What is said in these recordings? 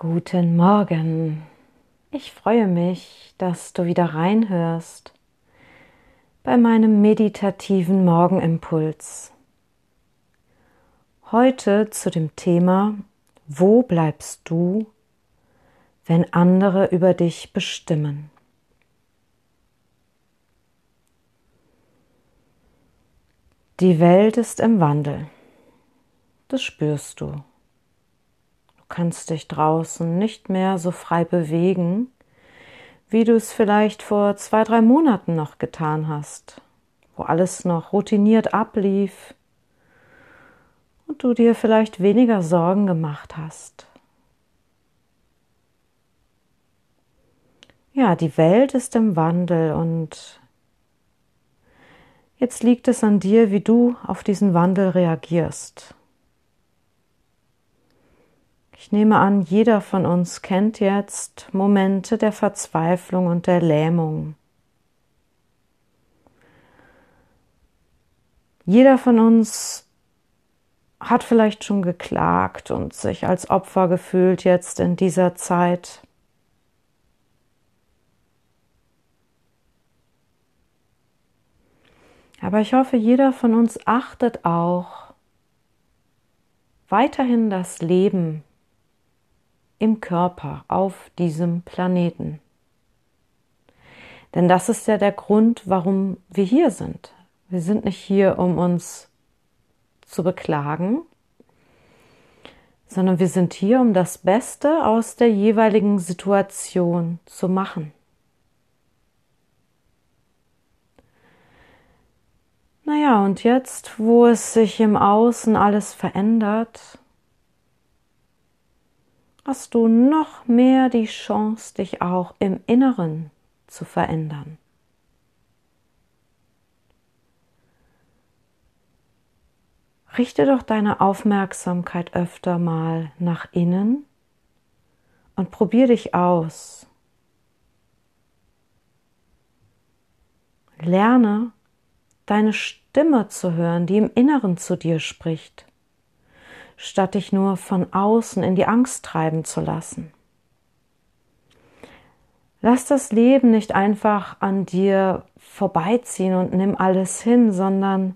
Guten Morgen. Ich freue mich, dass du wieder reinhörst bei meinem meditativen Morgenimpuls. Heute zu dem Thema Wo bleibst du, wenn andere über dich bestimmen? Die Welt ist im Wandel. Das spürst du kannst dich draußen nicht mehr so frei bewegen, wie du es vielleicht vor zwei, drei Monaten noch getan hast, wo alles noch routiniert ablief und du dir vielleicht weniger Sorgen gemacht hast. Ja, die Welt ist im Wandel und jetzt liegt es an dir, wie du auf diesen Wandel reagierst. Ich nehme an, jeder von uns kennt jetzt Momente der Verzweiflung und der Lähmung. Jeder von uns hat vielleicht schon geklagt und sich als Opfer gefühlt jetzt in dieser Zeit. Aber ich hoffe, jeder von uns achtet auch weiterhin das Leben im Körper auf diesem Planeten. Denn das ist ja der Grund, warum wir hier sind. Wir sind nicht hier, um uns zu beklagen, sondern wir sind hier, um das Beste aus der jeweiligen Situation zu machen. Naja, und jetzt, wo es sich im Außen alles verändert, hast du noch mehr die Chance, dich auch im Inneren zu verändern. Richte doch deine Aufmerksamkeit öfter mal nach innen und probier dich aus. Lerne deine Stimme zu hören, die im Inneren zu dir spricht statt dich nur von außen in die Angst treiben zu lassen. Lass das Leben nicht einfach an dir vorbeiziehen und nimm alles hin, sondern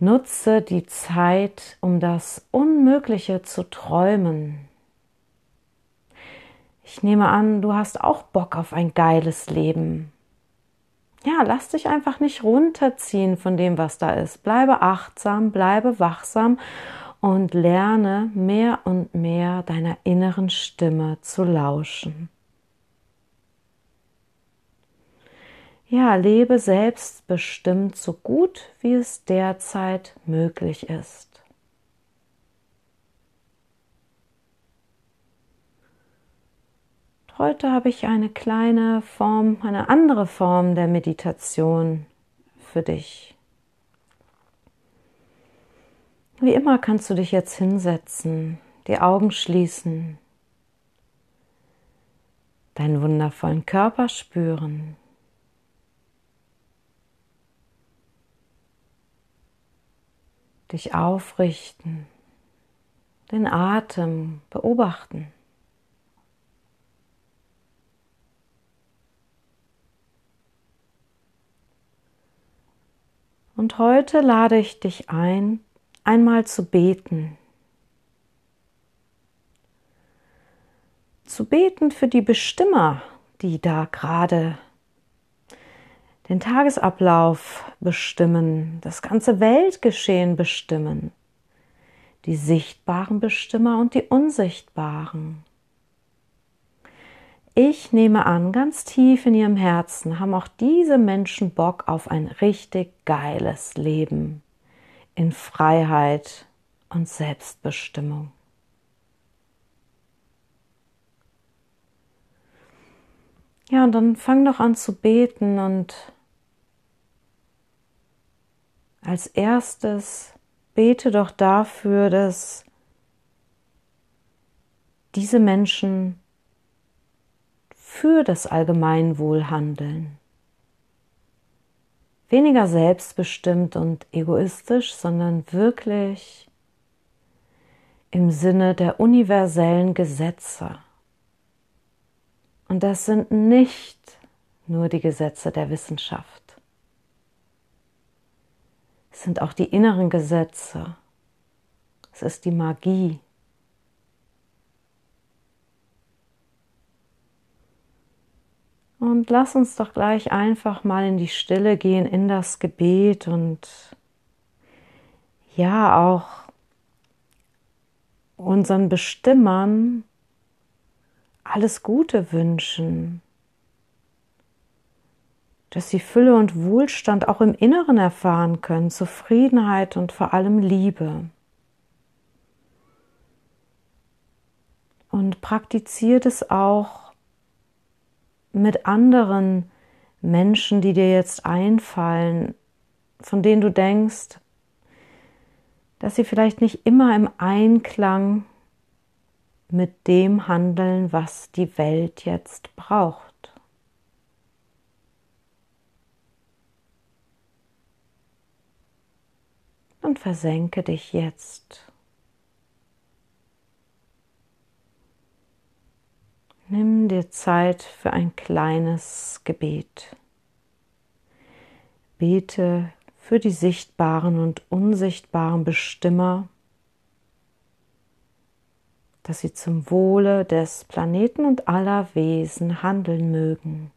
nutze die Zeit, um das Unmögliche zu träumen. Ich nehme an, du hast auch Bock auf ein geiles Leben ja, lass dich einfach nicht runterziehen von dem, was da ist. Bleibe achtsam, bleibe wachsam und lerne mehr und mehr deiner inneren Stimme zu lauschen. Ja, lebe selbstbestimmt so gut, wie es derzeit möglich ist. Heute habe ich eine kleine Form, eine andere Form der Meditation für dich. Wie immer kannst du dich jetzt hinsetzen, die Augen schließen, deinen wundervollen Körper spüren. Dich aufrichten, den Atem beobachten. Und heute lade ich dich ein, einmal zu beten. Zu beten für die Bestimmer, die da gerade den Tagesablauf bestimmen, das ganze Weltgeschehen bestimmen, die sichtbaren Bestimmer und die unsichtbaren. Ich nehme an, ganz tief in ihrem Herzen haben auch diese Menschen Bock auf ein richtig geiles Leben in Freiheit und Selbstbestimmung. Ja, und dann fang doch an zu beten und als erstes bete doch dafür, dass diese Menschen für das Allgemeinwohl handeln. Weniger selbstbestimmt und egoistisch, sondern wirklich im Sinne der universellen Gesetze. Und das sind nicht nur die Gesetze der Wissenschaft. Es sind auch die inneren Gesetze. Es ist die Magie. Und lass uns doch gleich einfach mal in die Stille gehen, in das Gebet und ja auch unseren Bestimmern alles Gute wünschen, dass sie Fülle und Wohlstand auch im Inneren erfahren können, Zufriedenheit und vor allem Liebe. Und praktiziert es auch mit anderen Menschen, die dir jetzt einfallen, von denen du denkst, dass sie vielleicht nicht immer im Einklang mit dem handeln, was die Welt jetzt braucht. Und versenke dich jetzt Nimm dir Zeit für ein kleines Gebet. Bete für die sichtbaren und unsichtbaren Bestimmer, dass sie zum Wohle des Planeten und aller Wesen handeln mögen.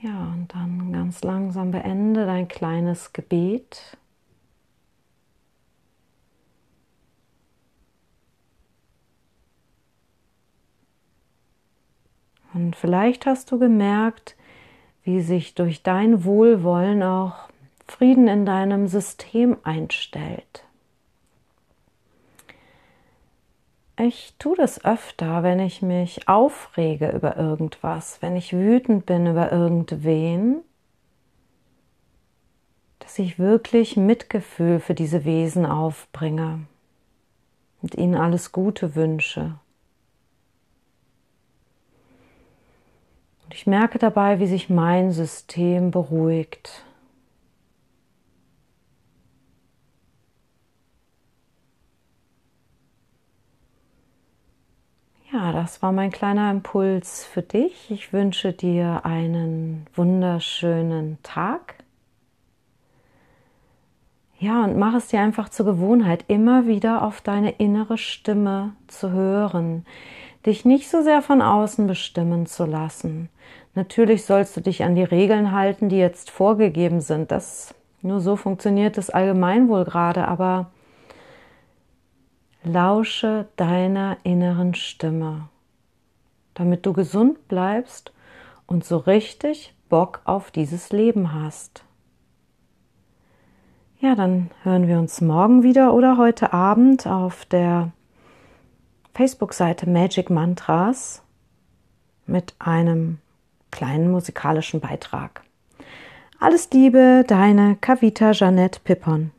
Ja, und dann ganz langsam beende dein kleines Gebet. Und vielleicht hast du gemerkt, wie sich durch dein Wohlwollen auch Frieden in deinem System einstellt. Ich tue das öfter, wenn ich mich aufrege über irgendwas, wenn ich wütend bin über irgendwen, dass ich wirklich Mitgefühl für diese Wesen aufbringe und ihnen alles Gute wünsche. Und ich merke dabei, wie sich mein System beruhigt. Ja, das war mein kleiner Impuls für dich. Ich wünsche dir einen wunderschönen Tag. Ja, und mach es dir einfach zur Gewohnheit, immer wieder auf deine innere Stimme zu hören, dich nicht so sehr von außen bestimmen zu lassen. Natürlich sollst du dich an die Regeln halten, die jetzt vorgegeben sind. Das nur so funktioniert das allgemein wohl gerade, aber Lausche deiner inneren Stimme, damit du gesund bleibst und so richtig Bock auf dieses Leben hast. Ja, dann hören wir uns morgen wieder oder heute Abend auf der Facebook-Seite Magic Mantras mit einem kleinen musikalischen Beitrag. Alles Liebe, deine Kavita Jeanette Pippon.